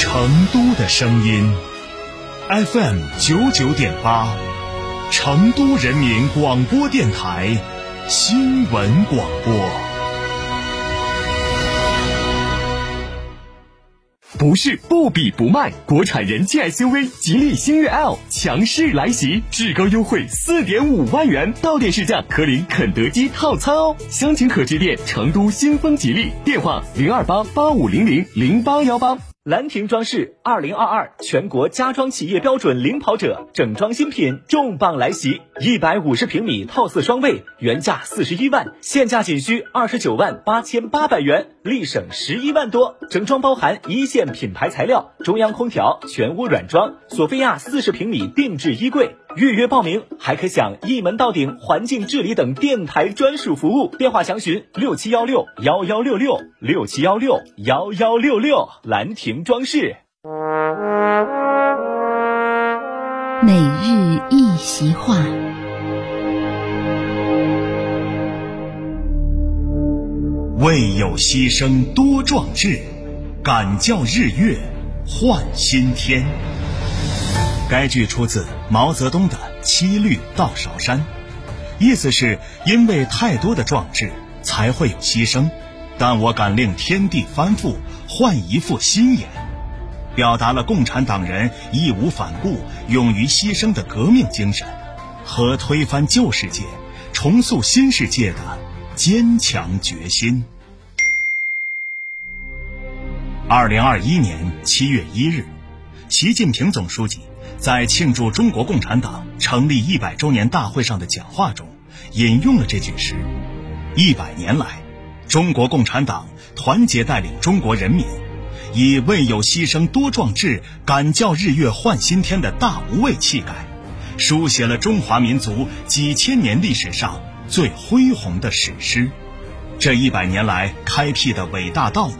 成都的声音，FM 九九点八，成都人民广播电台新闻广播。不是不比不卖，国产人气 SUV 吉利星越 L 强势来袭，至高优惠四点五万元，到店试驾可领肯德基套餐哦。详情可致电成都新风吉利，电话零二八八五零零零八幺八。兰亭装饰二零二二全国家装企业标准领跑者，整装新品重磅来袭！一百五十平米套四双卫，原价四十一万，现价仅需二十九万八千八百元，立省十一万多。整装包含一线品牌材料、中央空调、全屋软装、索菲亚四十平米定制衣柜。预约报名还可享一门到顶环境治理等电台专属服务。电话详询六七幺六幺幺六六六七幺六幺幺六六。兰亭装饰。每日一席话，为有牺牲多壮志，敢教日月换新天。该句出自毛泽东的《七律到韶山》，意思是因为太多的壮志才会有牺牲，但我敢令天地翻覆，换一副新颜，表达了共产党人义无反顾、勇于牺牲的革命精神和推翻旧世界、重塑新世界的坚强决心。二零二一年七月一日，习近平总书记。在庆祝中国共产党成立一百周年大会上的讲话中，引用了这句诗：“一百年来，中国共产党团结带领中国人民，以为有牺牲多壮志，敢教日月换新天的大无畏气概，书写了中华民族几千年历史上最恢宏的史诗。这一百年来开辟的伟大道路，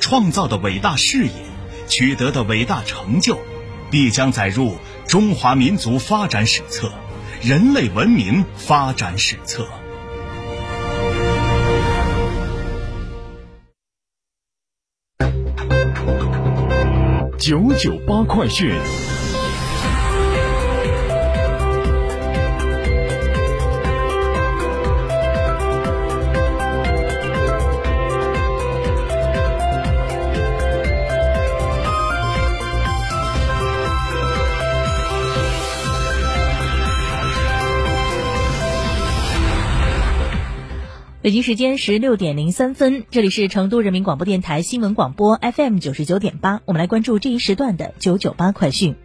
创造的伟大事业，取得的伟大成就。”必将载入中华民族发展史册、人类文明发展史册。九九八快讯。北京时间十六点零三分，这里是成都人民广播电台新闻广播 FM 九十九点八，我们来关注这一时段的九九八快讯。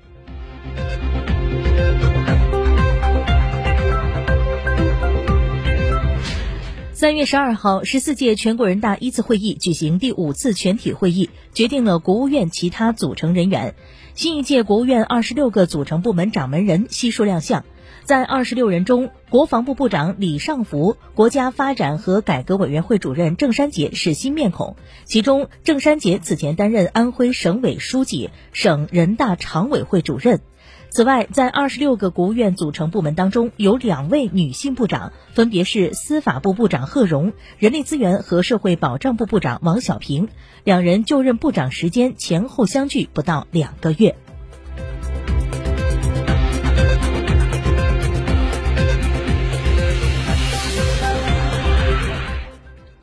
三月十二号，十四届全国人大一次会议举行第五次全体会议，决定了国务院其他组成人员。新一届国务院二十六个组成部门掌门人悉数亮相。在二十六人中，国防部部长李尚福、国家发展和改革委员会主任郑山杰是新面孔。其中，郑山杰此前担任安徽省委书记、省人大常委会主任。此外，在二十六个国务院组成部门当中，有两位女性部长，分别是司法部部长贺荣、人力资源和社会保障部部长王小平。两人就任部长时间前后相距不到两个月。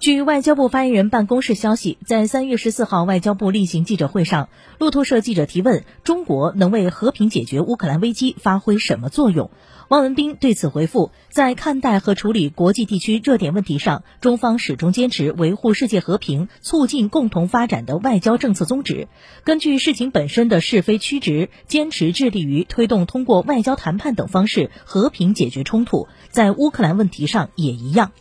据外交部发言人办公室消息，在三月十四号外交部例行记者会上，路透社记者提问：“中国能为和平解决乌克兰危机发挥什么作用？”汪文斌对此回复：“在看待和处理国际地区热点问题上，中方始终坚持维护世界和平、促进共同发展的外交政策宗旨。根据事情本身的是非曲直，坚持致力于推动通过外交谈判等方式和平解决冲突。在乌克兰问题上也一样。”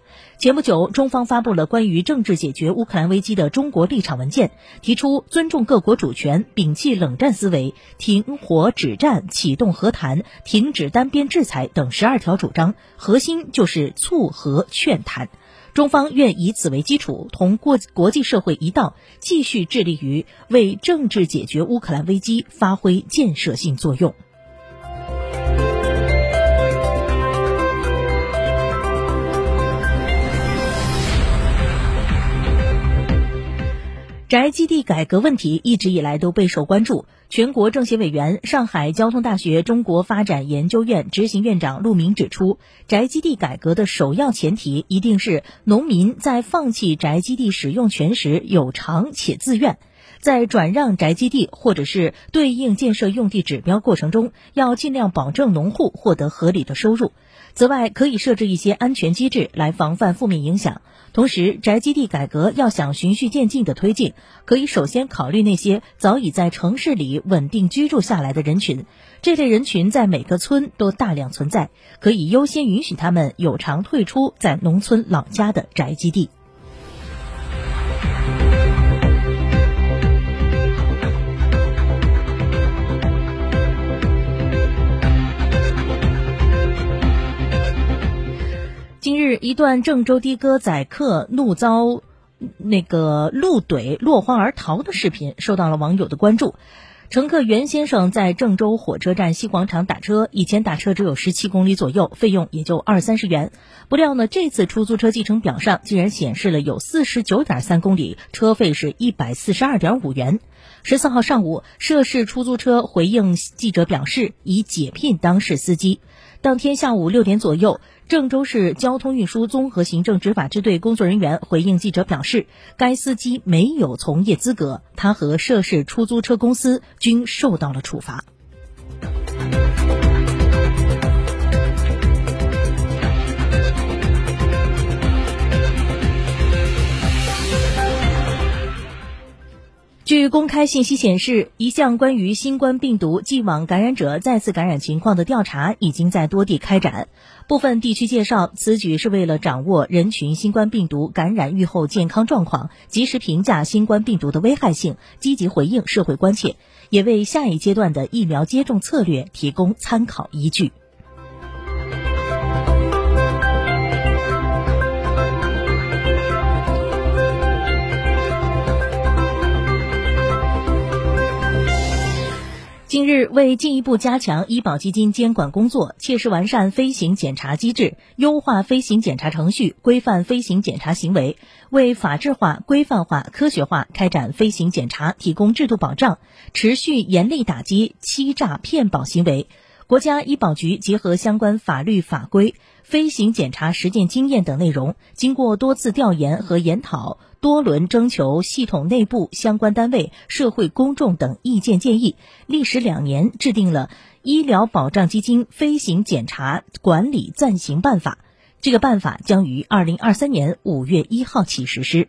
前不久，中方发布了关于政治解决乌克兰危机的中国立场文件，提出尊重各国主权、摒弃冷战思维、停火止战、启动和谈、停止单边制裁等十二条主张，核心就是促和劝谈。中方愿以此为基础，同国国际社会一道，继续致力于为政治解决乌克兰危机发挥建设性作用。宅基地改革问题一直以来都备受关注。全国政协委员、上海交通大学中国发展研究院执行院长陆明指出，宅基地改革的首要前提一定是农民在放弃宅基地使用权时有偿且自愿，在转让宅基地或者是对应建设用地指标过程中，要尽量保证农户获得合理的收入。此外，可以设置一些安全机制来防范负面影响。同时，宅基地改革要想循序渐进的推进，可以首先考虑那些早已在城市里稳定居住下来的人群。这类人群在每个村都大量存在，可以优先允许他们有偿退出在农村老家的宅基地。近日，一段郑州的哥载客怒遭那个路怼落荒而逃的视频受到了网友的关注。乘客袁先生在郑州火车站西广场打车，以前打车只有十七公里左右，费用也就二三十元。不料呢，这次出租车计程表上竟然显示了有四十九点三公里，车费是一百四十二点五元。十四号上午，涉事出租车回应记者表示，已解聘当事司机。当天下午六点左右，郑州市交通运输综合行政执法支队工作人员回应记者表示，该司机没有从业资格，他和涉事出租车公司均受到了处罚。据公开信息显示，一项关于新冠病毒既往感染者再次感染情况的调查已经在多地开展。部分地区介绍，此举是为了掌握人群新冠病毒感染预后健康状况，及时评价新冠病毒的危害性，积极回应社会关切，也为下一阶段的疫苗接种策略提供参考依据。近日，为进一步加强医保基金监管工作，切实完善飞行检查机制，优化飞行检查程序，规范飞行检查行为，为法治化、规范化、科学化开展飞行检查提供制度保障，持续严厉打击欺诈骗保行为。国家医保局结合相关法律法规、飞行检查实践经验等内容，经过多次调研和研讨，多轮征求系统内部相关单位、社会公众等意见建议，历时两年，制定了《医疗保障基金飞行检查管理暂行办法》。这个办法将于二零二三年五月一号起实施。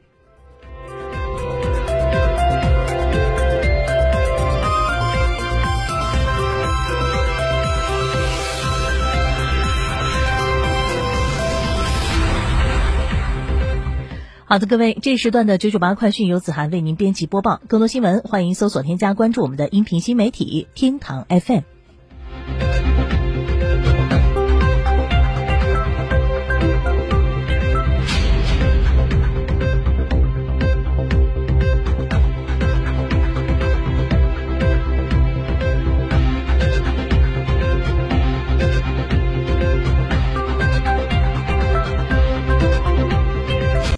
好的，各位，这时段的九九八快讯由子涵为您编辑播报。更多新闻，欢迎搜索添加关注我们的音频新媒体天堂 FM。